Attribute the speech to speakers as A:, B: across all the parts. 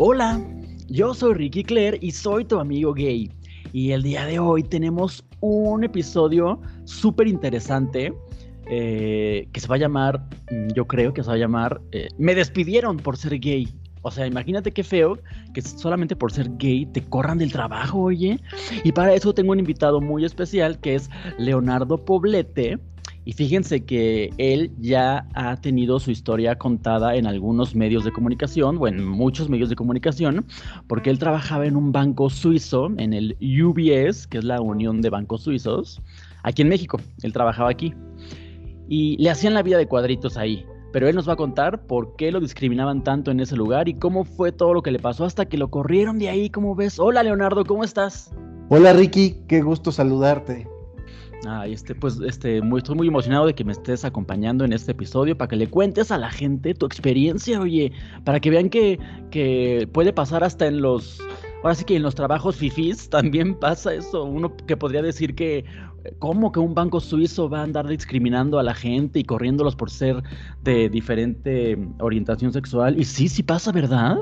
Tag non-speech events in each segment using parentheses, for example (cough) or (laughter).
A: Hola, yo soy Ricky Claire y soy tu amigo gay. Y el día de hoy tenemos un episodio súper interesante eh, que se va a llamar, mm, yo creo que se va a llamar, eh, Me despidieron por ser gay. O sea, imagínate qué feo que solamente por ser gay te corran del trabajo, oye. Y para eso tengo un invitado muy especial que es Leonardo Poblete. Y fíjense que él ya ha tenido su historia contada en algunos medios de comunicación, o en muchos medios de comunicación, porque él trabajaba en un banco suizo, en el UBS, que es la Unión de Bancos Suizos, aquí en México. Él trabajaba aquí. Y le hacían la vida de cuadritos ahí pero él nos va a contar por qué lo discriminaban tanto en ese lugar y cómo fue todo lo que le pasó hasta que lo corrieron de ahí, ¿cómo ves? Hola Leonardo, ¿cómo estás?
B: Hola Ricky, qué gusto saludarte.
A: Ay, este, pues, este, muy, estoy muy emocionado de que me estés acompañando en este episodio para que le cuentes a la gente tu experiencia, oye, para que vean que, que puede pasar hasta en los, ahora sí que en los trabajos fifís (laughs) también pasa eso. Uno que podría decir que, ¿cómo que un banco suizo va a andar discriminando a la gente y corriéndolos por ser de diferente orientación sexual? Y sí, sí pasa, ¿verdad?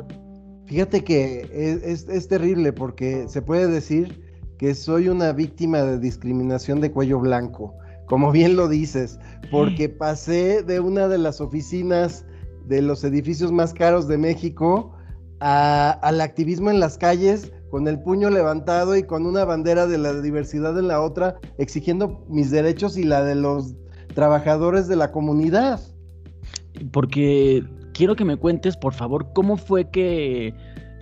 B: Fíjate que es, es terrible porque se puede decir que soy una víctima de discriminación de cuello blanco, como bien lo dices, porque pasé de una de las oficinas de los edificios más caros de México al activismo en las calles con el puño levantado y con una bandera de la diversidad en la otra, exigiendo mis derechos y la de los trabajadores de la comunidad.
A: Porque quiero que me cuentes, por favor, cómo fue que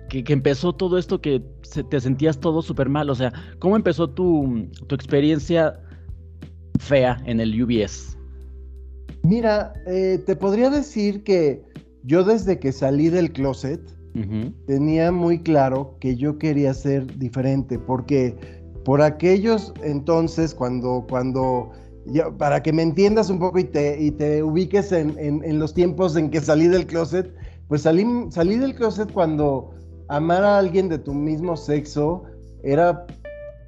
A: que, empezó todo esto que te sentías todo súper mal? O sea, ¿cómo empezó tu, experiencia fea en el UBS?
B: Mira, eh, te podría decir que yo desde que salí del closet tenía muy claro que yo quería ser diferente, porque por aquellos entonces, cuando, cuando para que me entiendas un poco y te, y te ubiques en, en, los tiempos en que salí del closet, pues salí, salí del closet cuando amar a alguien de tu mismo sexo era,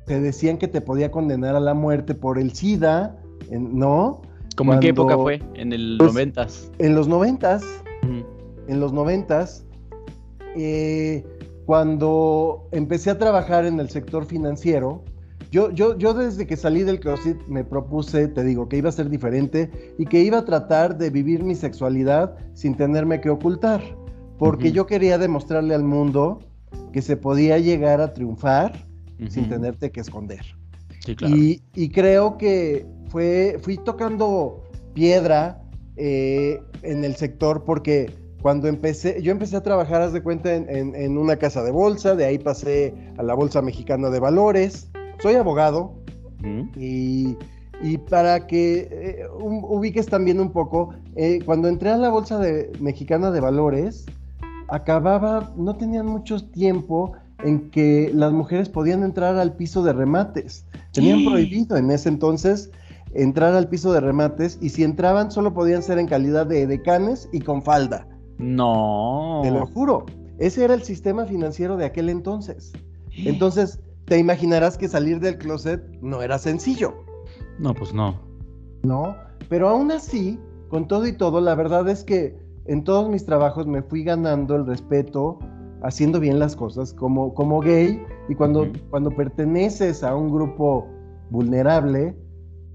B: te decían que te podía condenar a la muerte por el SIDA, ¿no?
A: ¿Cómo en qué época fue? En el pues, noventas.
B: En los noventas. En los noventas. Eh, cuando empecé a trabajar en el sector financiero, yo, yo, yo desde que salí del CrossFit me propuse, te digo, que iba a ser diferente y que iba a tratar de vivir mi sexualidad sin tenerme que ocultar porque yo quería demostrarle al mundo que se podía llegar a triunfar sin tenerte que esconder. Sí, claro. y, creo que fue, fui tocando piedra eh, en el sector porque cuando empecé, yo empecé a trabajar, haz de cuenta, en, una casa de bolsa, de ahí pasé a la Bolsa Mexicana de Valores, soy abogado y, para que eh, ubiques también un poco, eh, cuando entré a la Bolsa de, Mexicana de Valores, acababa, no tenían mucho tiempo en que las mujeres podían entrar al piso de remates. Tenían prohibido en ese entonces entrar al piso de remates y si entraban solo podían ser en calidad de decanes y con falda.
A: No.
B: Te lo juro. Ese era el sistema financiero de aquel entonces. Entonces, te imaginarás que salir del closet no era sencillo.
A: No, pues no.
B: No, pero aún así, con todo y todo, la verdad es que en todos mis trabajos me fui ganando el respeto, haciendo bien las cosas como, como gay. Y cuando, cuando perteneces a un grupo vulnerable,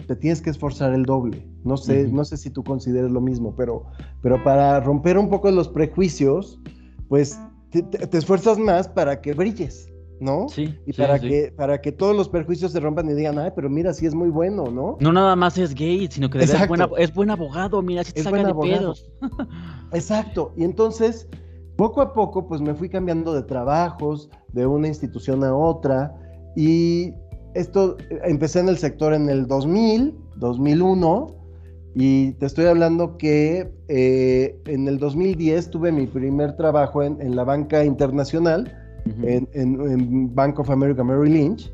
B: te tienes que esforzar el doble. No sé, no sé si tú consideres lo mismo, pero, pero para romper un poco los prejuicios, pues te esfuerzas más para que brilles. ¿No?
A: Sí.
B: Y para, Que, para que todos los perjuicios se rompan y digan, ay, pero mira, sí es muy bueno, ¿no?
A: No nada más es gay, sino que es, es buen abogado, mira, si te saca de pedos. (laughs)
B: Exacto. Y entonces, poco a poco, pues me fui cambiando de trabajos, de una institución a otra, y esto, empecé en el sector en el 2000, 2001, y te estoy hablando que eh, en el 2010 tuve mi primer trabajo en, en la banca internacional, en, Bank of America Merrill Lynch.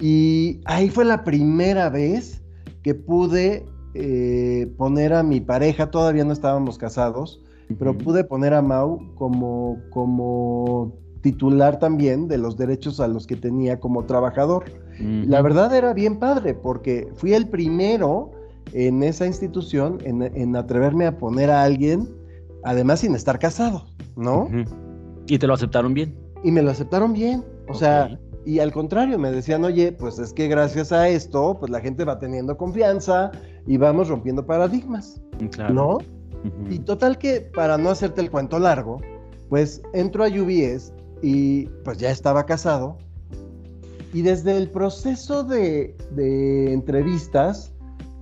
B: Y ahí fue la primera vez que pude eh, poner a mi pareja, todavía no estábamos casados, pero pude poner a Mau como, como titular también de los derechos a los que tenía como trabajador. La verdad era bien padre porque fui el primero en esa institución en, atreverme a poner a alguien, además sin estar casado, ¿no?
A: ¿Y te lo aceptaron bien?
B: Y me lo aceptaron bien. O sea, y al contrario, me decían, oye, pues es que gracias a esto, pues la gente va teniendo confianza y vamos rompiendo paradigmas. Claro. ¿No? Y total que, para no hacerte el cuento largo, pues entro a UBS y pues ya estaba casado. Y desde el proceso de, entrevistas,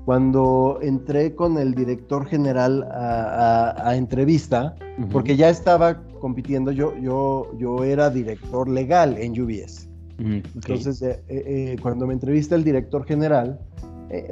B: cuando entré con el director general a, entrevista, porque ya estaba compitiendo, yo, yo, yo era director legal en UBS. Entonces, eh, eh, eh, cuando me entrevista el director general,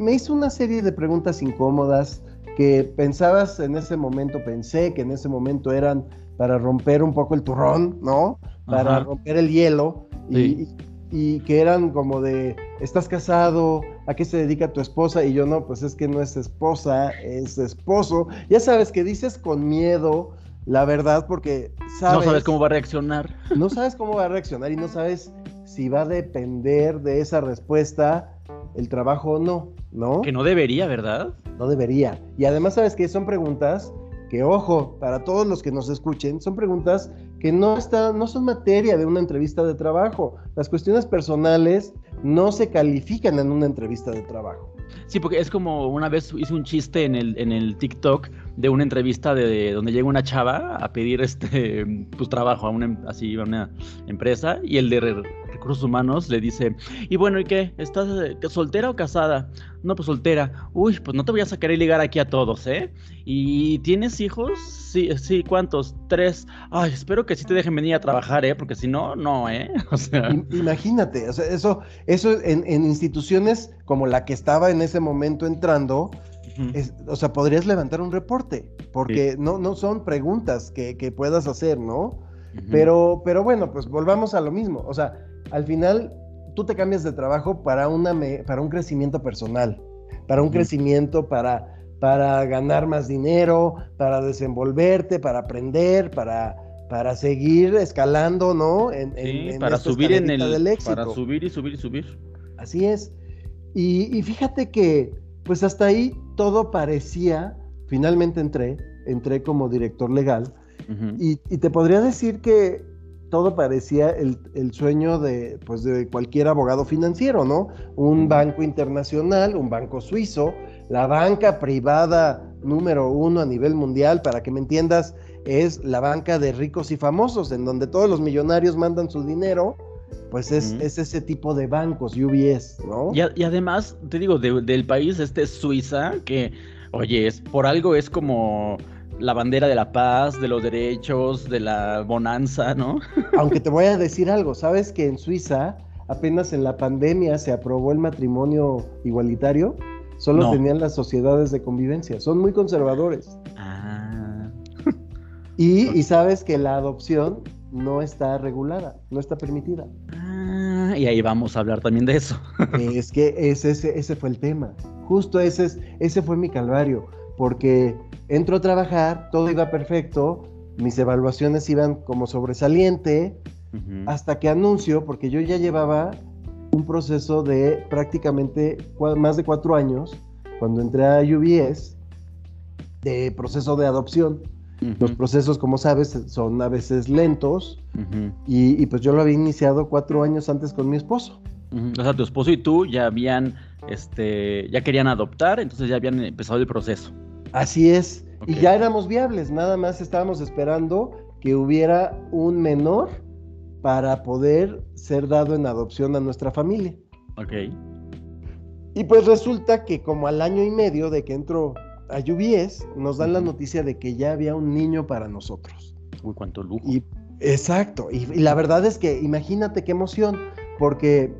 B: me hizo una serie de preguntas incómodas que pensabas en ese momento, pensé que en ese momento eran para romper un poco el turrón, ¿no? Para romper el hielo y, y, que eran como de, ¿estás casado? ¿A qué se dedica tu esposa? Y yo no, pues es que no es esposa, es esposo. Ya sabes que dices con miedo la verdad porque
A: sabes... No sabes cómo va a reaccionar.
B: No sabes cómo va a reaccionar y no sabes si va a depender de esa respuesta el trabajo o no, ¿no?
A: Que no debería, ¿verdad?
B: No debería. Y además, ¿sabes que Son preguntas que, ojo, para todos los que nos escuchen, son preguntas que no, están, no son materia de una entrevista de trabajo. Las cuestiones personales no se califican en una entrevista de trabajo.
A: Sí, porque es como una vez hice un chiste en el, en el TikTok de una entrevista de, donde llega una chava a pedir este pues trabajo a una em, así a una empresa y el de recursos humanos le dice y bueno y qué estás eh, soltera o casada no pues soltera. Uy pues no te voy a sacar y ligar aquí a todos eh y tienes hijos sí sí cuántos tres. Ay espero que sí te dejen venir a trabajar eh porque si no no eh (laughs)
B: o sea imagínate o sea, eso eso en, en instituciones como la que estaba en ese momento entrando o sea, podrías levantar un reporte, porque no, no son preguntas que, puedas hacer, ¿no? pero, pero bueno, pues volvamos a lo mismo. O sea, al final tú te cambias de trabajo para, una para un crecimiento personal, para un crecimiento, para, para ganar más dinero, para desenvolverte, para aprender, para, para seguir escalando, ¿no?
A: En, para subir en el éxito. Para subir y subir y subir.
B: Así es. y fíjate que pues hasta ahí todo parecía, finalmente entré, entré como director legal, y, te podría decir que todo parecía el, sueño de, pues de cualquier abogado financiero, ¿no? Un banco internacional, un banco suizo, la banca privada número uno a nivel mundial, para que me entiendas, es la banca de ricos y famosos, en donde todos los millonarios mandan su dinero pues es, ese tipo de bancos, UBS, ¿no?
A: Y, además, te digo, del país, este es Suiza, que, oye, es, por algo es como la bandera de la paz, de los derechos, de la bonanza, ¿no? (laughs)
B: Aunque te voy a decir algo, ¿sabes que en Suiza apenas en la pandemia se aprobó el matrimonio igualitario? Solo tenían las sociedades de convivencia, son muy conservadores. Ah. Y, (laughs) y sabes que la adopción no está regulada, no está permitida.
A: Ah, y ahí vamos a hablar también de eso.
B: es que ese, ese, fue el tema. Justo ese, ese fue mi calvario, porque entro a trabajar, todo iba perfecto, mis evaluaciones iban como sobresaliente, hasta que anuncio, porque yo ya llevaba un proceso de prácticamente más de cuatro años, cuando entré a UBS, de proceso de adopción. Los procesos, como sabes, son a veces lentos y, pues yo lo había iniciado cuatro años antes con mi esposo.
A: O sea, tu esposo y tú ya habían, este, ya querían adoptar, entonces ya habían empezado el proceso.
B: Así es, y ya éramos viables, nada más estábamos esperando que hubiera un menor para poder ser dado en adopción a nuestra familia.
A: Ok.
B: Y pues resulta que como al año y medio de que entró a UBS nos dan la noticia de que ya había un niño para nosotros.
A: Uy, cuánto lujo.
B: Y, exacto, y, la verdad es que imagínate qué emoción, porque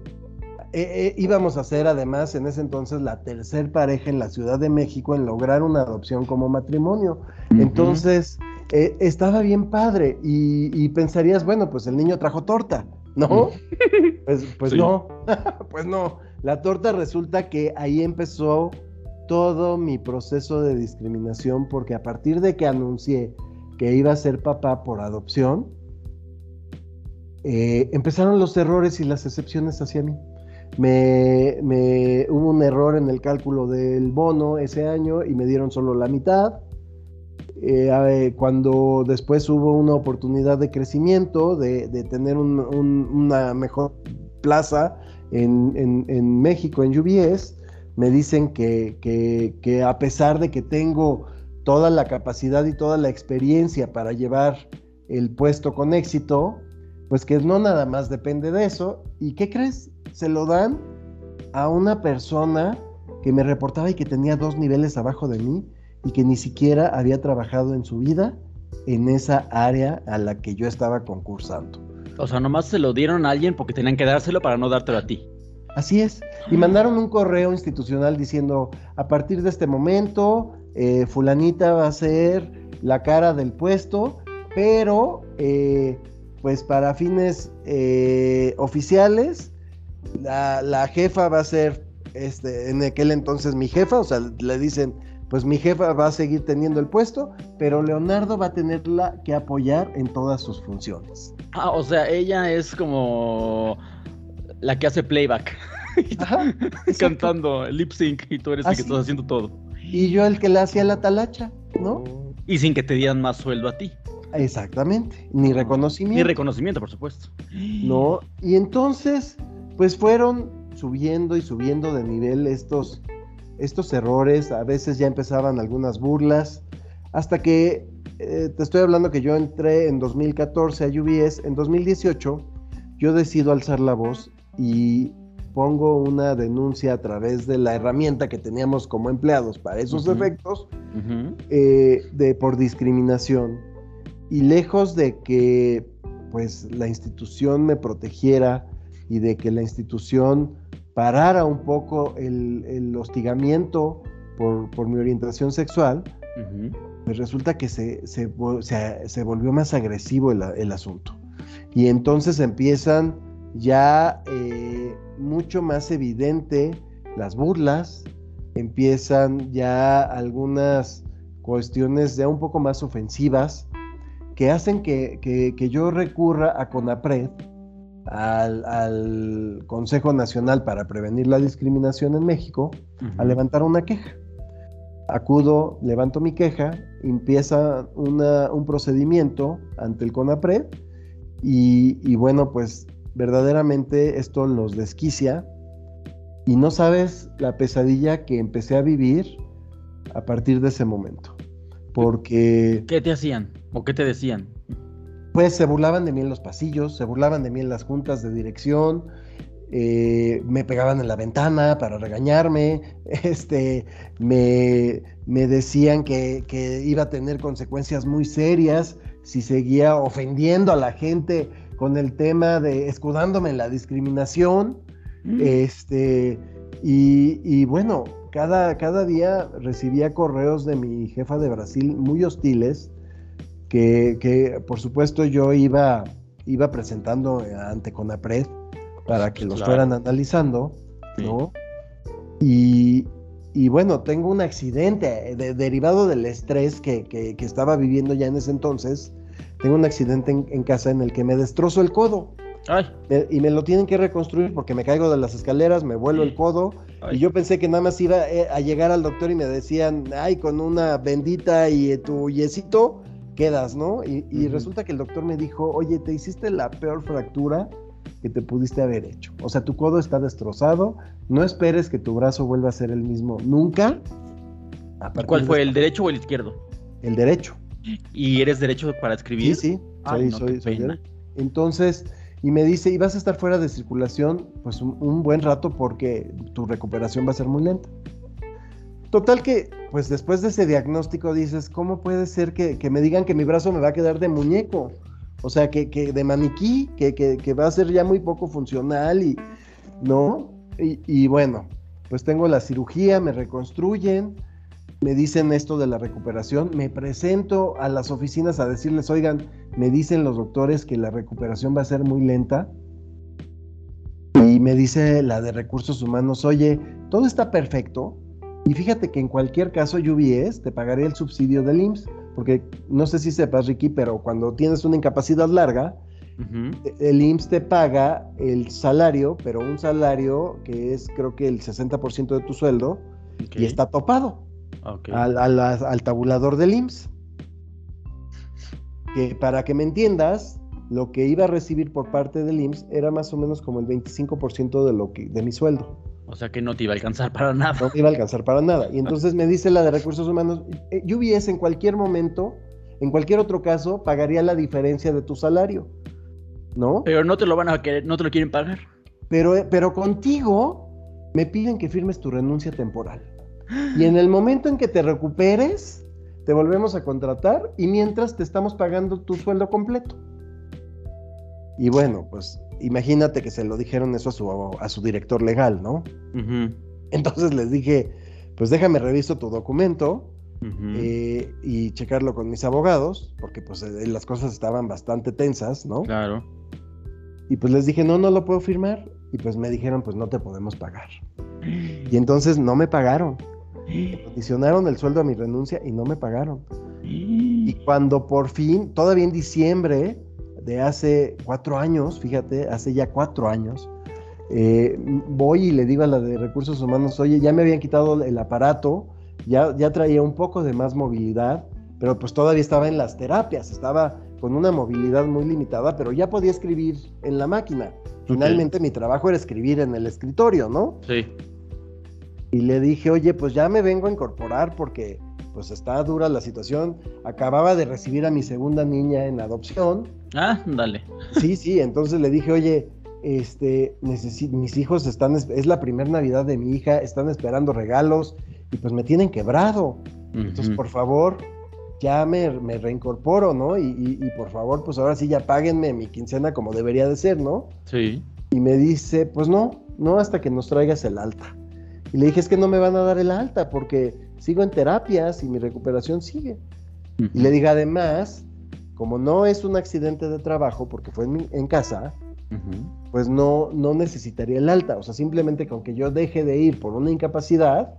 B: eh, eh, íbamos a ser además en ese entonces la tercer pareja en la Ciudad de México en lograr una adopción como matrimonio. Entonces, eh, estaba bien padre y, pensarías, bueno, pues el niño trajo torta, ¿no? (laughs) pues, pues no, (laughs) pues no. La torta resulta que ahí empezó todo mi proceso de discriminación porque a partir de que anuncié que iba a ser papá por adopción, empezaron los errores y las excepciones hacia mí. Me, hubo un error en el cálculo del bono ese año y me dieron solo la mitad. eh, cuando después hubo una oportunidad de crecimiento, de, tener una mejor plaza en, México, en UBS, me dicen que, que, a pesar de que tengo toda la capacidad y toda la experiencia para llevar el puesto con éxito, pues que no nada más depende de eso. ¿Y qué crees? Se lo dan a una persona que me reportaba y que tenía dos niveles abajo de mí y que ni siquiera había trabajado en su vida en esa área a la que yo estaba concursando.
A: O sea, nomás se lo dieron a alguien porque tenían que dárselo para no dártelo a ti.
B: Así es. Y mandaron un correo institucional diciendo, a partir de este momento, eh, fulanita va a ser la cara del puesto, pero eh, pues para fines eh, oficiales, la, jefa va a ser, este, en aquel entonces mi jefa, o sea, le dicen, pues mi jefa va a seguir teniendo el puesto, pero Leonardo va a tenerla que apoyar en todas sus funciones.
A: Ah, o sea, ella es como la que hace playback. (laughs) cantando lip sync y tú eres el que estás haciendo todo.
B: Y yo el que le hacía la talacha, ¿no?
A: Y sin que te dieran más sueldo a ti.
B: Exactamente, ni reconocimiento.
A: Ni reconocimiento, por supuesto.
B: No, y entonces, pues fueron subiendo y subiendo de nivel estos estos errores, a veces ya empezaban algunas burlas, hasta que eh, te estoy hablando que yo entré en 2014 a UBS, en 2018 yo decido alzar la voz y pongo una denuncia a través de la herramienta que teníamos como empleados para esos efectos eh, de por discriminación. Y lejos de que pues la institución me protegiera y de que la institución parara un poco el, hostigamiento por, mi orientación sexual, pues resulta que se, se, volvió más agresivo el, asunto. Y entonces empiezan ya eh, mucho más evidente las burlas, empiezan ya algunas cuestiones ya un poco más ofensivas que hacen que, que yo recurra a CONAPRED al, Consejo Nacional para Prevenir la Discriminación en México a levantar una queja. Acudo, levanto mi queja, empieza un procedimiento ante el CONAPRED y, bueno, pues verdaderamente esto los desquicia y no sabes la pesadilla que empecé a vivir a partir de ese momento. Porque...
A: ¿Qué te hacían o qué te decían?
B: Pues se burlaban de mí en los pasillos, se burlaban de mí en las juntas de dirección, eh, me pegaban en la ventana para regañarme, (laughs) este, me, decían que, iba a tener consecuencias muy serias si seguía ofendiendo a la gente con el tema de escudándome en la discriminación. Mm. Este, y, y, bueno, cada, cada día recibía correos de mi jefa de Brasil muy hostiles que, por supuesto yo iba, iba presentando ante CONAPRED para que los fueran analizando, ¿no? Y, bueno, tengo un accidente derivado del estrés que, estaba viviendo ya en ese entonces. Tengo un accidente en, casa en el que me destrozo el codo. y me lo tienen que reconstruir porque me caigo de las escaleras, me vuelo el codo. Y yo pensé que nada más iba eh, a llegar al doctor y me decían, ay, con una bendita y tu yesito quedas, ¿no? Y, resulta que el doctor me dijo, oye, te hiciste la peor fractura que te pudiste haber hecho. O sea, tu codo está destrozado, no esperes que tu brazo vuelva a ser el mismo nunca.
A: ¿Cuál fue, el derecho o el izquierdo?
B: El derecho.
A: ¿Y eres derecho para escribir?
B: Sí, sí, soy, soy, Entonces, y me dice, y vas a estar fuera de circulación pues un buen rato porque tu recuperación va a ser muy lenta. Total que, pues después de ese diagnóstico dices, ¿cómo puede ser que, me digan que mi brazo me va a quedar de muñeco? O sea, que, de maniquí, que, va a ser ya muy poco funcional y, ¿no? Y, bueno, pues tengo la cirugía, me reconstruyen, me dicen esto de la recuperación, me presento a las oficinas a decirles, oigan, me dicen los doctores que la recuperación va a ser muy lenta. Y me dice la de recursos humanos, oye, todo está perfecto, y fíjate que en cualquier caso UBS te pagaría el subsidio del IMSS, porque no sé si sepas, Ricky, pero cuando tienes una incapacidad larga, el IMSS te paga el salario, pero un salario que es creo que el 60% de tu sueldo y está topado al, tabulador del IMSS. que para que me entiendas, lo que iba a recibir por parte del IMSS era más o menos como el 25% de, lo que, de mi sueldo.
A: O sea que no te iba a alcanzar para (laughs) nada.
B: No te iba a alcanzar para nada. Y entonces me dice la de recursos humanos, eh, UBS en cualquier momento, en cualquier otro caso, pagaría la diferencia de tu salario. ¿No?
A: Pero no te lo van a querer, no te lo quieren pagar.
B: Pero, eh, pero contigo me piden que firmes tu renuncia temporal. Y en el momento en que te recuperes, te volvemos a contratar y mientras te estamos pagando tu sueldo completo. Y bueno, pues imagínate que se lo dijeron eso a su, a su director legal, ¿no? Entonces les dije, pues déjame reviso tu documento eh, y checarlo con mis abogados, porque pues eh, las cosas estaban bastante tensas, ¿no?
A: Claro.
B: Y pues les dije, no, no lo puedo firmar. Y pues me dijeron, pues no te podemos pagar. Y entonces no me pagaron. condicionaron el sueldo a mi renuncia y no me pagaron. Y cuando por fin, todavía en diciembre, de hace cuatro años, fíjate, hace ya cuatro años, eh, voy y le digo a la de recursos humanos, oye, ya me habían quitado el aparato, ya, ya traía un poco de más movilidad, pero pues todavía estaba en las terapias, estaba con una movilidad muy limitada, pero ya podía escribir en la máquina. Finalmente mi trabajo era escribir en el escritorio, ¿no?
A: Sí.
B: Y le dije, oye, pues ya me vengo a incorporar porque pues está dura la situación. Acababa de recibir a mi segunda niña en adopción.
A: Ah, dale.
B: Sí, sí, entonces le dije, oye, este, mis hijos están, es la primera Navidad de mi hija, están esperando regalos y pues me tienen quebrado. Entonces, por favor, ya me, reincorporo, ¿no? Y, y, por favor, pues ahora sí ya páguenme mi quincena como debería de ser, ¿no?
A: Sí.
B: Y me dice, pues no, no hasta que nos traigas el alta. Y le dije, es que no me van a dar el alta porque sigo en terapias y mi recuperación sigue. Y le dije, además, como no es un accidente de trabajo, porque fue en, casa, pues no, no necesitaría el alta. O sea, simplemente con que yo deje de ir por una incapacidad,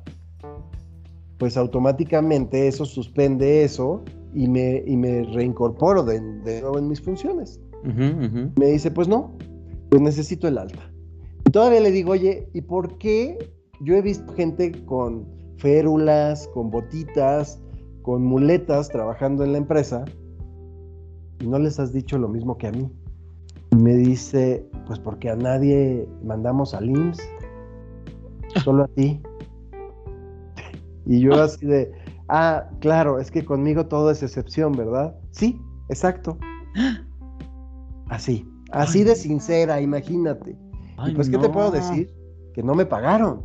B: pues automáticamente eso suspende eso y me, y me reincorporo de, nuevo en mis funciones. Me dice, pues no, pues necesito el alta. Y todavía le digo, oye, ¿y por qué yo he visto gente con férulas, con botitas, con muletas trabajando en la empresa y no les has dicho lo mismo que a mí. Y me dice, pues porque a nadie mandamos al IMSS, solo a ti. Y yo así de, ah, claro, es que conmigo todo es excepción, ¿verdad? Sí, exacto. Así, así de sincera, imagínate. y pues, ¿qué te puedo decir? Que no me pagaron.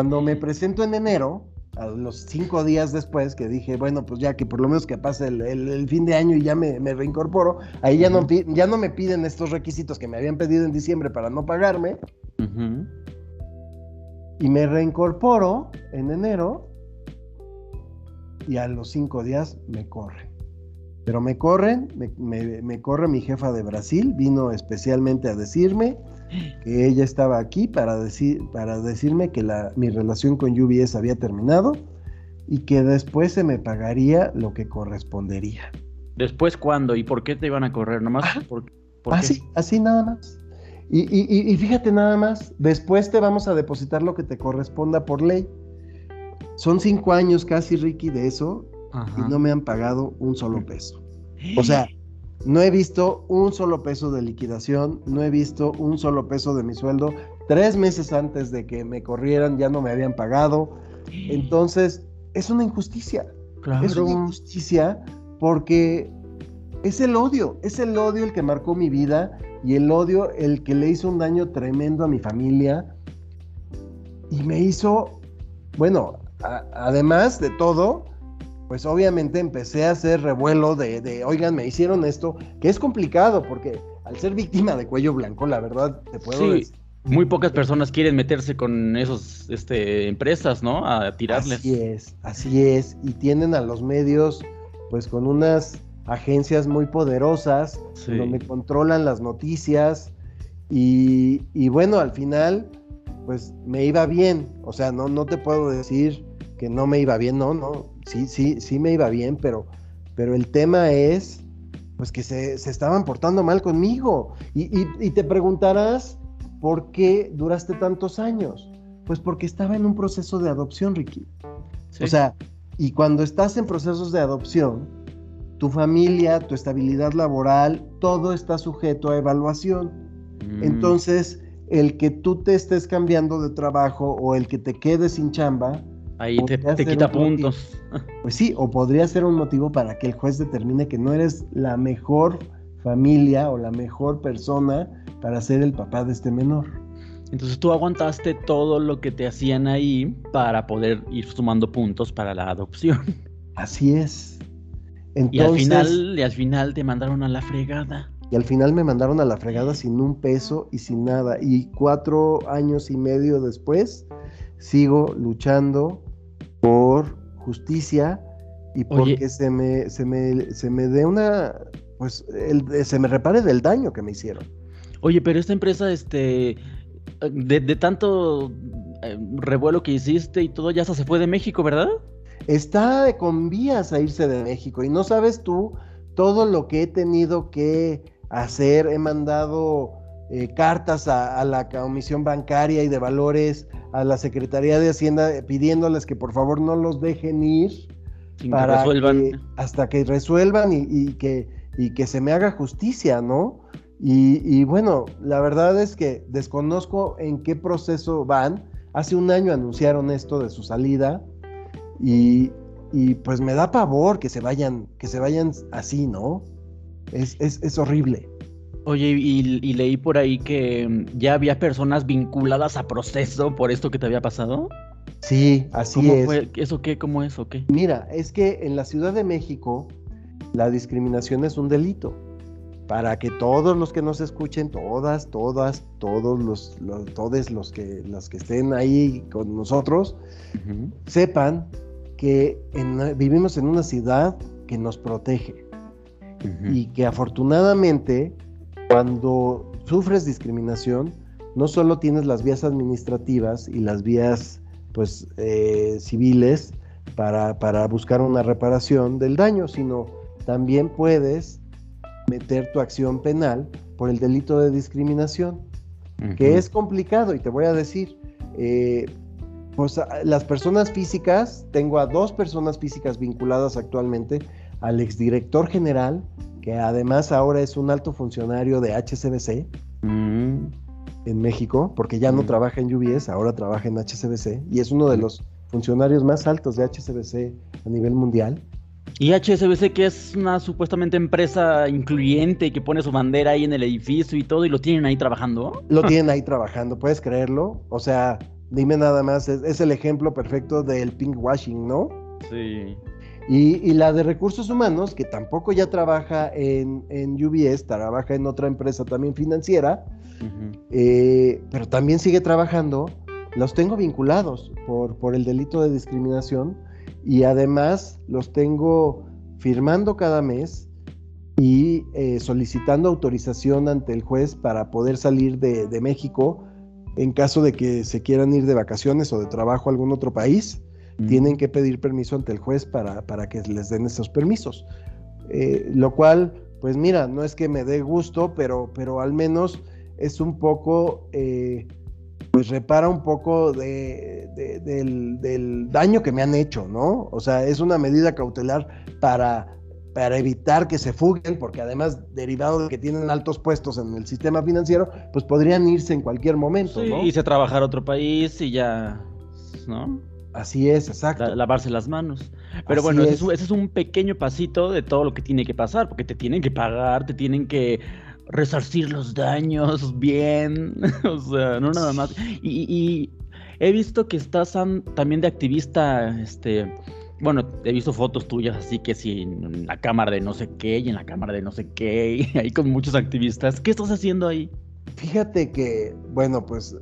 B: Cuando me presento en enero, a los cinco días después, que dije, bueno, pues ya que por lo menos que pase el, fin de año y ya me, reincorporo, ahí ya, no, ya no me piden estos requisitos que me habían pedido en diciembre para no pagarme. Y me reincorporo en enero y a los cinco días me corren. Pero me corren, me, corre mi jefa de Brasil, vino especialmente a decirme que ella estaba aquí para, decir, para decirme que la, mi relación con UBS había terminado y que después se me pagaría lo que correspondería.
A: ¿Después cuándo? ¿Y por qué te iban a correr? ¿Nomás?
B: Ah, así, así nada más. Y, y, fíjate nada más, después te vamos a depositar lo que te corresponda por ley. Son cinco años casi, Ricky, de eso, y no me han pagado un solo peso. O sea, no he visto un solo peso de liquidación, no he visto un solo peso de mi sueldo. Tres meses antes de que me corrieran ya no me habían pagado. Entonces, es una injusticia. Es una injusticia porque es el odio, es el odio el que marcó mi vida y el odio el que le hizo un daño tremendo a mi familia y me hizo, bueno, además de todo, pues obviamente empecé a hacer revuelo de, oigan, me hicieron esto, que es complicado porque al ser víctima de cuello blanco, la verdad, te puedo
A: sí. Muy pocas personas quieren meterse con esos este, empresas, ¿no? A tirarles.
B: Así es, así es. Y tienen a los medios, pues con unas agencias muy poderosas, donde controlan las noticias. Y, y, bueno, al final, pues me iba bien. O sea, no, no te puedo decir que no me iba bien, no, no, sí, sí, sí me iba bien, pero, pero el tema es, pues que se, estaban portando mal conmigo. Y, te preguntarás, ¿por qué duraste tantos años? Pues porque estaba en un proceso de adopción, Ricky. O sea, y cuando estás en procesos de adopción, tu familia, tu estabilidad laboral, todo está sujeto a evaluación. Mm. Entonces, el que tú te estés cambiando de trabajo o el que te quedes sin chamba,
A: ahí te, quita puntos.
B: pues sí, o podría ser un motivo para que el juez determine que no eres la mejor familia o la mejor persona para ser el papá de este menor.
A: Entonces tú aguantaste todo lo que te hacían ahí para poder ir sumando puntos para la adopción.
B: Así es.
A: y al final, y al final te mandaron a la fregada.
B: Y al final me mandaron a la fregada sin un peso y sin nada. Y cuatro años y medio después sigo luchando por justicia y porque se me, se me, se me dé una, pues, se me repare del daño que me hicieron.
A: Oye, pero esta empresa, este, de, tanto eh, revuelo que hiciste y todo, ya se fue de México, ¿verdad?
B: Está con vías a irse de México y no sabes tú todo lo que he tenido que hacer. He mandado eh, cartas a, la Comisión Bancaria y de Valores, a la Secretaría de Hacienda, pidiéndoles que por favor no los dejen ir para resuelvan. hasta que resuelvan y, que, y que se me haga justicia, ¿no? Y, bueno, la verdad es que desconozco en qué proceso van. Hace un año anunciaron esto de su salida y, pues me da pavor que se vayan, que se vayan así, ¿no? Es, es, horrible.
A: Oye, y, leí por ahí que ya había personas vinculadas a proceso por esto que te había pasado.
B: Sí, así
A: ¿Cómo
B: es.
A: Fue? ¿Eso qué? ¿Cómo es o qué?
B: Mira, es que en la Ciudad de México la discriminación es un delito para que todos los que nos escuchen, todas, todas, todos los, todos los que, los que estén ahí con nosotros, sepan que vivimos en una ciudad que nos protege y que afortunadamente cuando sufres discriminación, no solo tienes las vías administrativas y las vías pues eh, civiles para, para buscar una reparación del daño, sino también puedes meter tu acción penal por el delito de discriminación, que es complicado y te voy a decir, eh, pues las personas físicas, tengo a dos personas físicas vinculadas actualmente, al exdirector general, que además ahora es un alto funcionario de HCBC mm. en México, porque ya no mm. trabaja en UBS, ahora trabaja en HCBC y es uno de mm. los funcionarios más altos de HCBC a nivel mundial.
A: Y HSBC, que es una supuestamente empresa incluyente que pone su bandera ahí en el edificio y todo, y lo tienen ahí trabajando.
B: Lo tienen ahí trabajando, ¿puedes creerlo? O sea, dime nada más, es, el ejemplo perfecto del pink washing, ¿no?
A: Sí.
B: Y, la de recursos humanos, que tampoco ya trabaja en, en UBS, trabaja en otra empresa también financiera, eh, pero también sigue trabajando, los tengo vinculados por, por el delito de discriminación y además los tengo firmando cada mes y eh, solicitando autorización ante el juez para poder salir de, México en caso de que se quieran ir de vacaciones o de trabajo a algún otro país. Mm. Tienen que pedir permiso ante el juez para, para que les den esos permisos. Eh, lo cual, pues mira, no es que me dé gusto, pero, pero al menos es un poco eh, pues repara un poco de, del, daño que me han hecho, ¿no? O sea, es una medida cautelar para, para evitar que se fuguen, porque además, derivado de que tienen altos puestos en el sistema financiero, pues podrían irse en cualquier momento, sí,
A: Y se trabajar a otro país y ya, ¿no?
B: Así es, exacto.
A: lavarse las manos. Pero bueno, ese es un pequeño pasito de todo lo que tiene que pasar, porque te tienen que pagar, te tienen que resarcir los daños bien, (laughs) o sea, no nada más. Y, he visto que estás también de activista, este, bueno, he visto fotos tuyas así que sí, en la cámara de no sé qué y en la cámara de no sé qué, (laughs) y ahí con muchos activistas. ¿Qué estás haciendo ahí?
B: Fíjate que, bueno, pues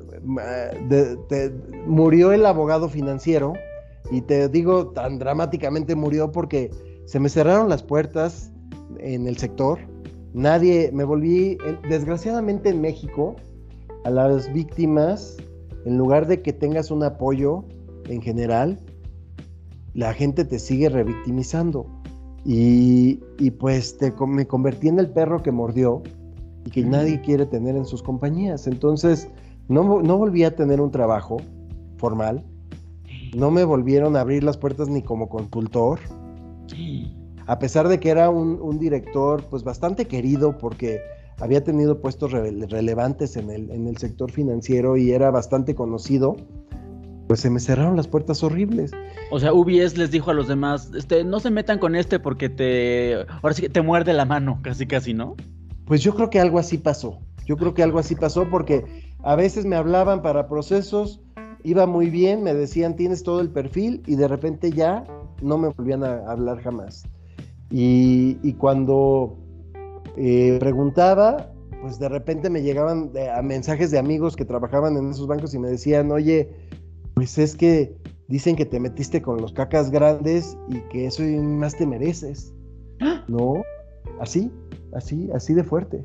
B: murió el abogado financiero y te digo tan dramáticamente murió porque se me cerraron las puertas en el sector Nadie, me volví, desgraciadamente en México, a las víctimas, en lugar de que tengas un apoyo en general, la gente te sigue revictimizando. Y, y pues te, me convertí en el perro que mordió y que nadie quiere tener en sus compañías. Entonces, no, no volví a tener un trabajo formal. No me volvieron a abrir las puertas ni como consultor. a pesar de que era un, director pues bastante querido porque había tenido puestos relevantes en el, en el sector financiero y era bastante conocido, pues se me cerraron las puertas horribles.
A: O sea, UBS les dijo a los demás, este, no se metan con este porque te, ahora sí que te muerde la mano, casi casi, ¿no?
B: Pues yo creo que algo así pasó. Yo creo que algo así pasó porque a veces me hablaban para procesos, iba muy bien, me decían tienes todo el perfil y de repente ya no me volvían a hablar jamás. Y, cuando eh, preguntaba, pues de repente me llegaban a mensajes de amigos que trabajaban en esos bancos y me decían, oye, pues es que dicen que te metiste con los cacas grandes y que eso más te mereces. No, así, así, así de fuerte.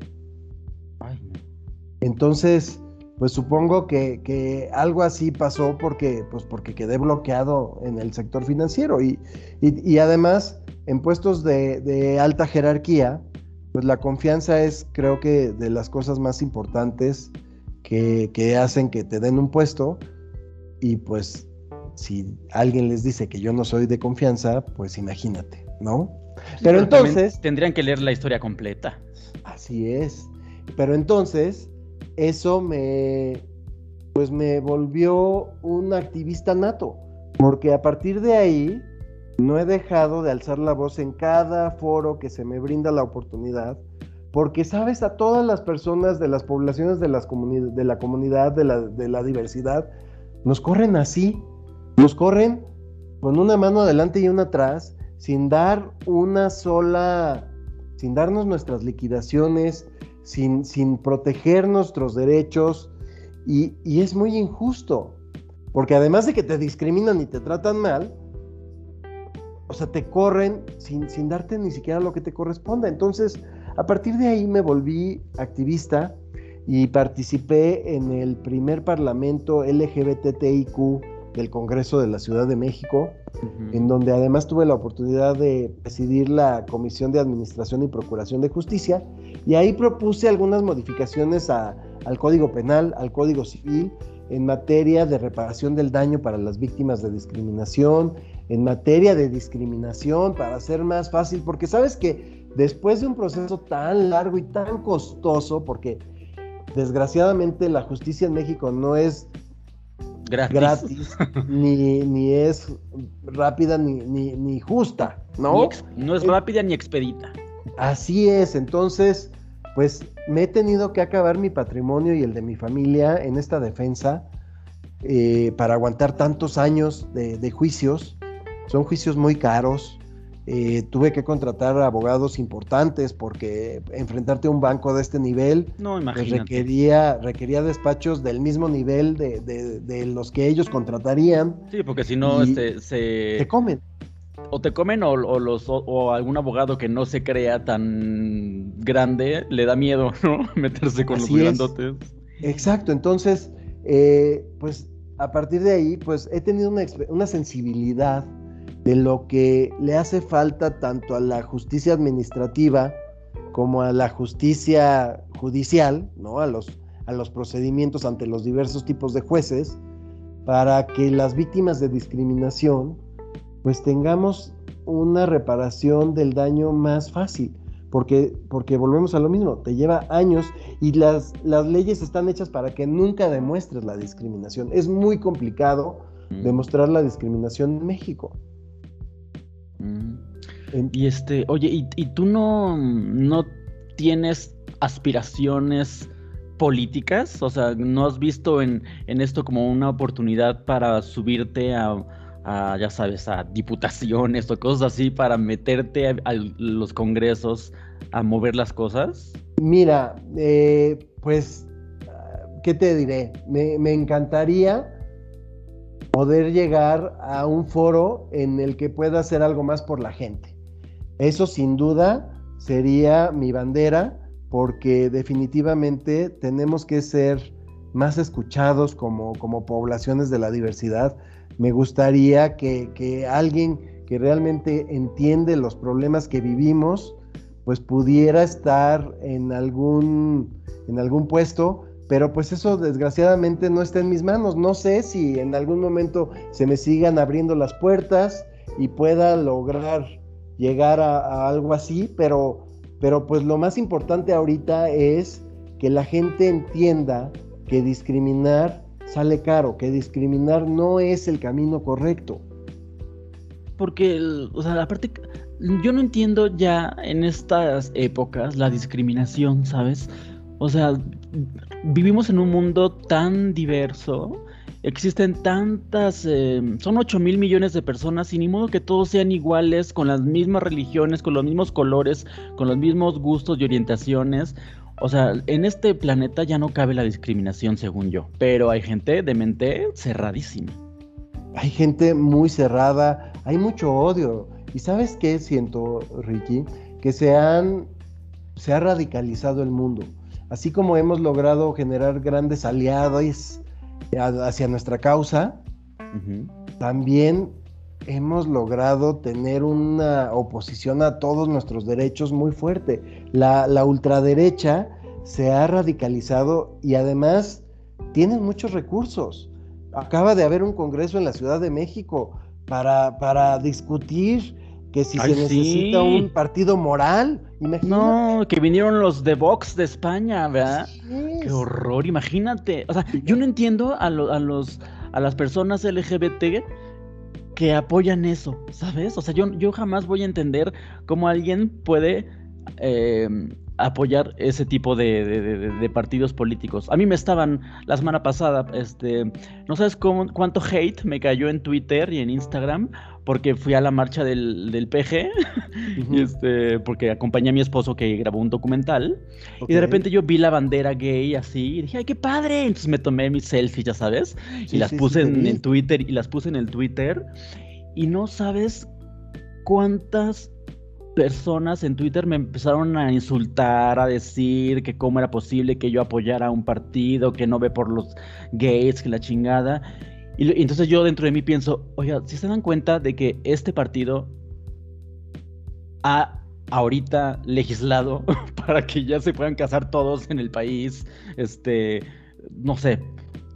B: Entonces, pues supongo que, algo así pasó porque, pues porque quedé bloqueado en el sector financiero y, y, además en puestos de, alta jerarquía, pues la confianza es creo que de las cosas más importantes que, que hacen que te den un puesto y pues si alguien les dice que yo no soy de confianza, pues imagínate, ¿no?
A: Pero entonces... Tendrían que leer la historia completa.
B: Así es. Pero entonces eso me, pues me volvió un activista nato, porque a partir de ahí no he dejado de alzar la voz en cada foro que se me brinda la oportunidad, porque sabes a todas las personas de las poblaciones de, las de la comunidad, de la, de la diversidad, nos corren así, nos corren con una mano adelante y una atrás, sin dar una sola, sin darnos nuestras liquidaciones, sin, sin proteger nuestros derechos y, es muy injusto, porque además de que te discriminan y te tratan mal, o sea, te corren sin, sin darte ni siquiera lo que te corresponde. Entonces, a partir de ahí me volví activista y participé en el primer parlamento LGBTIQ del Congreso de la Ciudad de México, en donde además tuve la oportunidad de presidir la Comisión de Administración y Procuración de Justicia, y ahí propuse algunas modificaciones al Código Penal, al Código Civil, en materia de reparación del daño para las víctimas de discriminación, en materia de discriminación, para hacer más fácil, porque sabes que después de un proceso tan largo y tan costoso, porque desgraciadamente la justicia en México no es gratis, ni, ni, es rápida ni, ni, justa, ¿no?
A: no es rápida ni expedita.
B: Así es, entonces, pues me he tenido que acabar mi patrimonio y el de mi familia en esta defensa eh, para aguantar tantos años de, de, juicios. Son juicios muy caros, eh, tuve que contratar abogados importantes porque enfrentarte a un banco de este nivel
A: no,
B: pues, requería, requería despachos del mismo nivel de, los que ellos contratarían.
A: Sí, porque si no este, se...
B: Te comen.
A: O te comen o, los, o, algún abogado que no se crea tan grande le da miedo, (laughs) ¿no? Meterse con los grandotes.
B: Exacto, entonces, eh, pues a partir de ahí, pues he tenido una, una sensibilidad de lo que le hace falta tanto a la justicia administrativa como a la justicia judicial, ¿no? a, los, a los procedimientos ante los diversos tipos de jueces, para que las víctimas de discriminación pues tengamos una reparación del daño más fácil, porque, porque volvemos a lo mismo, te lleva años y las, las leyes están hechas para que nunca demuestres la discriminación. Es muy complicado mm. demostrar la discriminación en México.
A: Y este, oye, ¿y, tú no, no tienes aspiraciones políticas? O sea, ¿no has visto en, esto como una oportunidad para subirte a, ya sabes, a diputaciones o cosas así para meterte a, los congresos a mover las cosas?
B: Mira, eh, pues, ¿qué te diré? Me encantaría poder llegar a un foro en el que pueda hacer algo más por la gente. Eso sin duda sería mi bandera porque definitivamente tenemos que ser más escuchados como, como poblaciones de la diversidad. Me gustaría que, que alguien que realmente entiende los problemas que vivimos, pues pudiera estar en algún, en algún puesto pero pues eso desgraciadamente no está en mis manos. No sé si en algún momento se me sigan abriendo las puertas y pueda lograr llegar a, algo así, pero, pero pues lo más importante ahorita es que la gente entienda que discriminar sale caro, que discriminar no es el camino correcto.
A: Porque, o sea, aparte, yo no entiendo ya en estas épocas la discriminación, ¿sabes? O sea, vivimos en un mundo tan diverso existen tantas, eh, son 8 mil millones de personas y ni modo que todos sean iguales, con las mismas religiones, con los mismos colores, con los mismos gustos y orientaciones. O sea, en este planeta ya no cabe la discriminación, según yo, pero hay gente de mente cerradísima.
B: Hay gente muy cerrada, hay mucho odio. ¿Y sabes qué siento, Ricky? Que se han, se ha radicalizado el mundo. Así como hemos logrado generar grandes aliados hacia nuestra causa, también hemos logrado tener una oposición a todos nuestros derechos muy fuerte. La, ultraderecha se ha radicalizado y además tienen muchos recursos. Acaba de haber un congreso en la Ciudad de México para, para discutir que si se necesita un partido moral,
A: imagínate. No, que vinieron los de Vox de España, ¿verdad? Qué horror, imagínate. O sea, yo no entiendo a, los a las personas LGBT que apoyan eso, ¿sabes? O sea, yo, yo jamás voy a entender cómo alguien puede eh, apoyar ese tipo de, partidos políticos. A mí me estaban la semana pasada, este, no sabes cómo, cuánto hate me cayó en Twitter y en Instagram porque fui a la marcha del, del PG, (laughs) este, porque acompañé a mi esposo que grabó un documental, y de repente yo vi la bandera gay así, y dije, ¡ay, qué padre! Entonces me tomé mis selfies, ya sabes, y las puse en, en Twitter, y las puse en el Twitter, y no sabes cuántas personas en Twitter me empezaron a insultar, a decir que cómo era posible que yo apoyara a un partido que no ve por los gays, que la chingada. Y, entonces yo dentro de mí pienso, oiga, si se dan cuenta de que este partido ha ahorita legislado (laughs) para que ya se puedan casar todos en el país, este, no sé.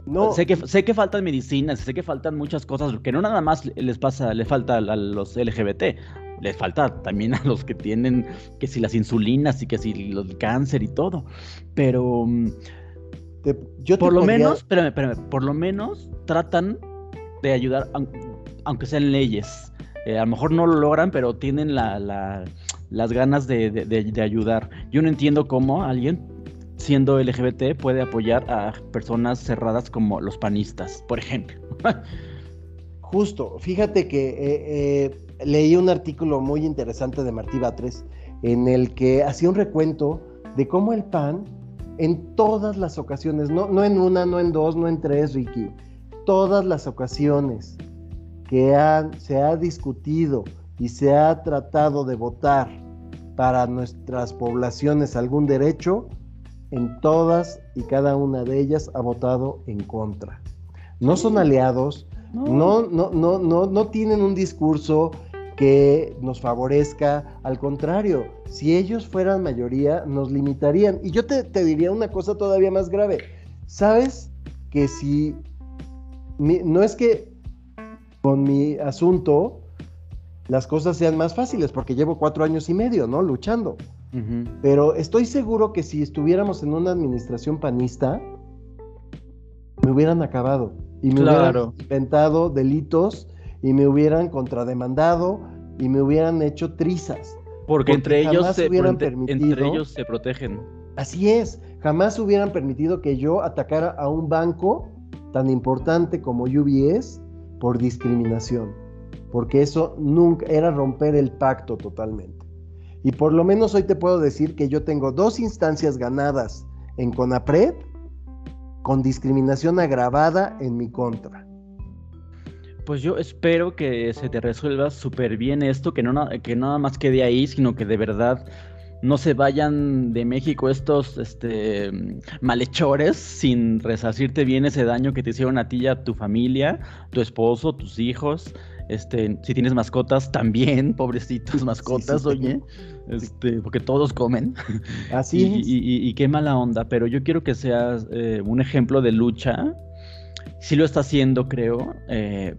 A: No. Sé que, sé que faltan medicinas, sé que faltan muchas cosas, que no nada más les pasa, le falta a los LGBT, les falta también (laughs) a los que tienen que si las insulinas y que si el cáncer y todo. Pero mm, yo por lo menos, espérame, espérame, por lo menos tratan de ayudar, aunque sean leyes. Eh, a lo mejor no lo logran, pero tienen las ganas de, ayudar. Yo no entiendo cómo alguien siendo LGBT puede apoyar a personas cerradas como los panistas, por ejemplo. (laughs)
B: Justo, fíjate que eh, eh, leí un artículo muy interesante de Martí Batres en el que hacía un recuento de cómo el PAN en todas las ocasiones, no, no en una, no en dos, no en tres, Ricky, todas las ocasiones que se ha discutido y se ha tratado de votar para nuestras poblaciones algún derecho, en todas y cada una de ellas ha votado en contra. No son aliados, no, no, no, no, no tienen un discurso que nos favorezca. Al contrario, si ellos fueran mayoría, nos limitarían. Y yo te, diría una cosa todavía más grave. ¿Sabes que si... no es que con mi asunto las cosas sean más fáciles, porque llevo cuatro años y medio, ¿no? Luchando. Pero estoy seguro que si estuviéramos en una administración panista, me hubieran acabado y me hubieran inventado delitos y me hubieran contrademandado y me hubieran hecho trizas.
A: Porque, entre, ellos se, entre ellos se protegen.
B: Así es, jamás hubieran permitido que yo atacara a un banco tan importante como UBS por discriminación, porque eso nunca era romper el pacto totalmente. Y por lo menos hoy te puedo decir que yo tengo dos instancias ganadas en CONAPRED con discriminación agravada en mi contra.
A: Pues yo espero que se te resuelva súper bien esto, que no, que nada más quede ahí, sino que de verdad no se vayan de México estos este, malhechores sin resarcirte bien ese daño que te hicieron a ti y a tu familia, tu esposo, tus hijos. Este, si tienes mascotas, también, pobrecitos (laughs) mascotas, oye, este, porque todos comen. (laughs)
B: Así
A: y, es. Y, qué mala onda, pero yo quiero que seas eh, un ejemplo de lucha. Sí lo está haciendo, creo, eh,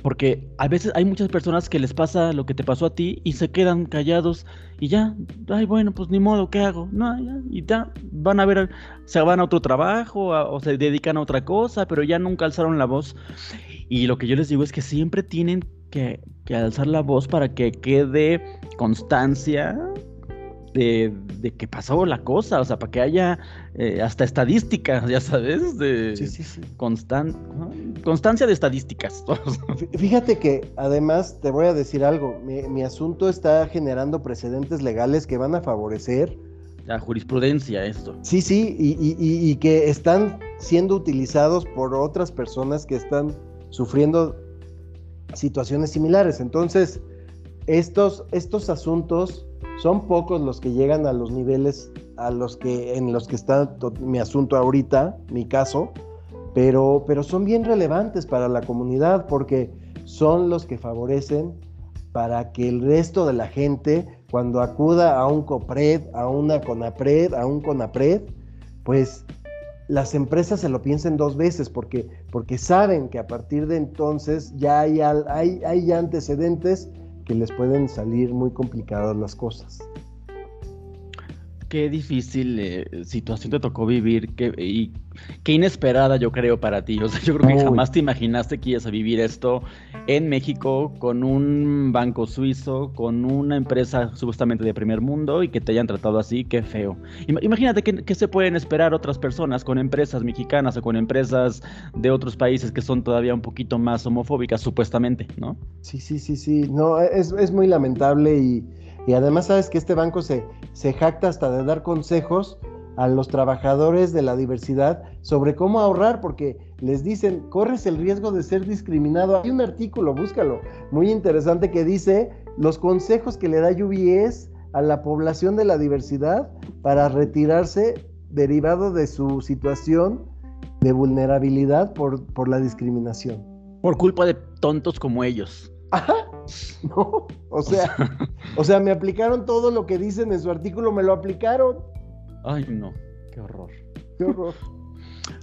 A: Porque a veces hay muchas personas que les pasa lo que te pasó a ti y se quedan callados y ya, ay, bueno, pues ni modo, ¿qué hago? No, ya, y ya, van a ver, se van a otro trabajo o se dedican a otra cosa, pero ya nunca alzaron la voz. Y lo que yo les digo es que siempre tienen que, que alzar la voz para que quede constancia de, de, que pasó la cosa, o sea, para que haya eh, hasta estadísticas, (laughs) ya sabes, de sí, sí, sí. constancia de estadísticas. (laughs)
B: Fíjate que además te voy a decir algo, mi, mi, asunto está generando precedentes legales que van a favorecer
A: la jurisprudencia esto.
B: Sí, sí, y, y, y que están siendo utilizados por otras personas que están sufriendo situaciones similares. Entonces, estos, estos asuntos son pocos los que llegan a los niveles a los que en los que está mi asunto ahorita, mi caso, pero, pero son bien relevantes para la comunidad porque son los que favorecen para que el resto de la gente, cuando acuda a un COPRED, a una CONAPRED, a un CONAPRED, pues las empresas se lo piensen dos veces porque, porque saben que a partir de entonces ya hay, hay, hay antecedentes que les pueden salir muy complicadas las cosas.
A: Qué difícil eh, situación te tocó vivir qué, y qué inesperada yo creo para ti. O sea, yo creo que jamás te imaginaste que ibas a vivir esto en México con un banco suizo, con una empresa supuestamente de primer mundo y que te hayan tratado así, qué feo. Imagínate qué se pueden esperar otras personas con empresas mexicanas o con empresas de otros países que son todavía un poquito más homofóbicas, supuestamente, ¿no?
B: Sí, sí, sí, sí. No, es, es muy lamentable y y además sabes que este banco se, se jacta hasta de dar consejos a los trabajadores de la diversidad sobre cómo ahorrar, porque les dicen, corres el riesgo de ser discriminado. Hay un artículo, búscalo, muy interesante que dice los consejos que le da UBS a la población de la diversidad para retirarse derivado de su situación de vulnerabilidad por, por la discriminación.
A: Por culpa de tontos como ellos.
B: Ajá. (laughs) No, o sea, o sea, me aplicaron todo lo que dicen en su artículo, me lo aplicaron.
A: Ay, no, qué horror.
B: Qué horror.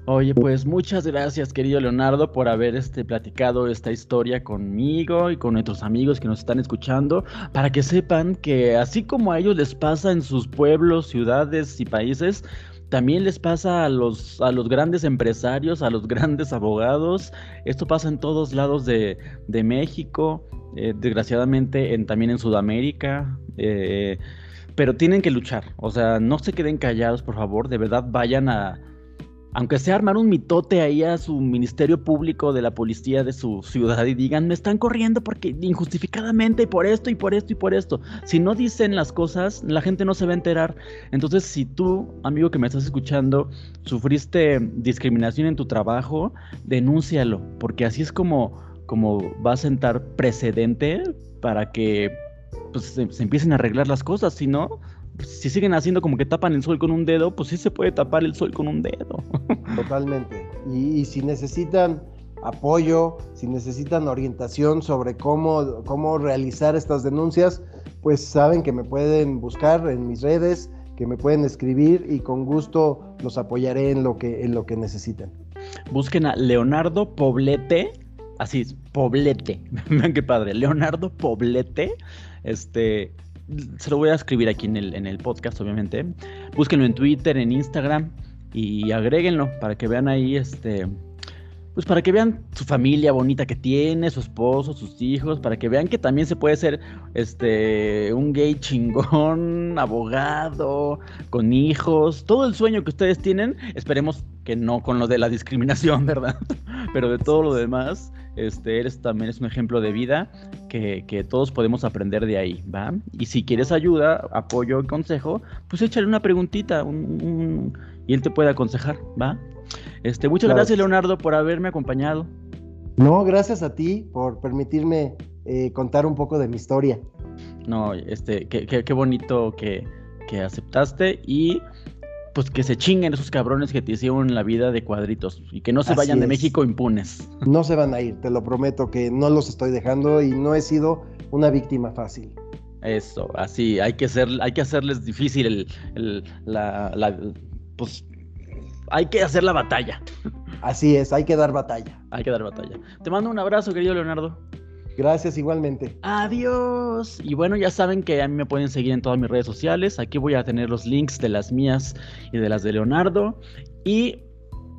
A: Oye, pues muchas gracias, querido Leonardo, por haber este, platicado esta historia conmigo y con nuestros amigos que nos están escuchando, para que sepan que así como a ellos les pasa en sus pueblos, ciudades y países, también les pasa a los, a los grandes empresarios, a los (laughs) grandes abogados. Esto pasa en todos lados de, México, eh, desgraciadamente en, también en Sudamérica. Eh, pero tienen que luchar. O sea, no se queden callados, por favor. De verdad, vayan a, aunque sea armar un mitote ahí a su ministerio público de la policía de su ciudad y digan, me están corriendo porque injustificadamente y por esto y por esto y por esto. Si no dicen las cosas, la gente no se va a enterar. Entonces, si tú, amigo que me estás escuchando, sufriste discriminación en tu trabajo, denúncialo, porque así es como, como va a sentar precedente para que pues, se, se empiecen a arreglar las cosas. Si no, si siguen haciendo como que tapan el sol con un dedo, pues sí se puede tapar el sol con un dedo. (laughs)
B: Totalmente. Y, si necesitan apoyo, si necesitan orientación sobre cómo, cómo realizar estas denuncias, pues saben que me pueden buscar en mis redes, que me pueden escribir y con gusto los apoyaré en lo que, en lo que necesiten.
A: Busquen a Leonardo Poblete, así es, Poblete, (laughs) vean qué padre, Leonardo Poblete, este, se lo voy a escribir aquí en el, en el podcast, obviamente. Búsquenlo en Twitter, en Instagram y agréguenlo para que vean ahí este. Pues para que vean su familia bonita que tiene, su esposo, sus hijos, para que vean que también se puede ser este un gay chingón, (laughs) abogado, con hijos, todo el sueño que ustedes tienen, esperemos que no con lo de la discriminación, (laughs) ¿verdad? Pero de todo lo demás, este, eres también es un ejemplo de vida que, todos podemos aprender de ahí, ¿va? Y si quieres ayuda, apoyo, consejo, pues échale una preguntita y él te puede aconsejar, ¿va? Este, muchas gracias, Leonardo, por haberme acompañado.
B: No, gracias a ti por permitirme eh, contar un poco de mi historia.
A: No, este, qué, qué, bonito que, que aceptaste y pues que se chinguen esos cabrones que te hicieron la vida de cuadritos y que no se vayan de México impunes.
B: No se van a ir, te lo prometo que no los estoy dejando y no he sido una víctima fácil.
A: Eso, así, hay que ser, hay que hacerles difícil el, la, la, pues hay que hacer la batalla.
B: Así es, hay que dar batalla.
A: Hay que dar batalla. Te mando un abrazo, querido Leonardo.
B: Gracias igualmente.
A: Adiós. Y bueno, ya saben que a mí me pueden seguir en todas mis redes sociales. Aquí voy a tener los links de las mías y de las de Leonardo. Y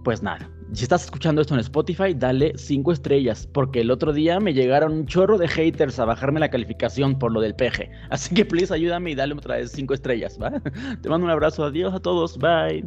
A: pues nada, si estás escuchando esto en Spotify, dale cinco estrellas, porque el otro día me llegaron un chorro de haters a bajarme la calificación por lo del peje. Así que please ayúdame y dale otra vez cinco estrellas, ¿va? (laughs) Te mando un abrazo, adiós a todos, bye.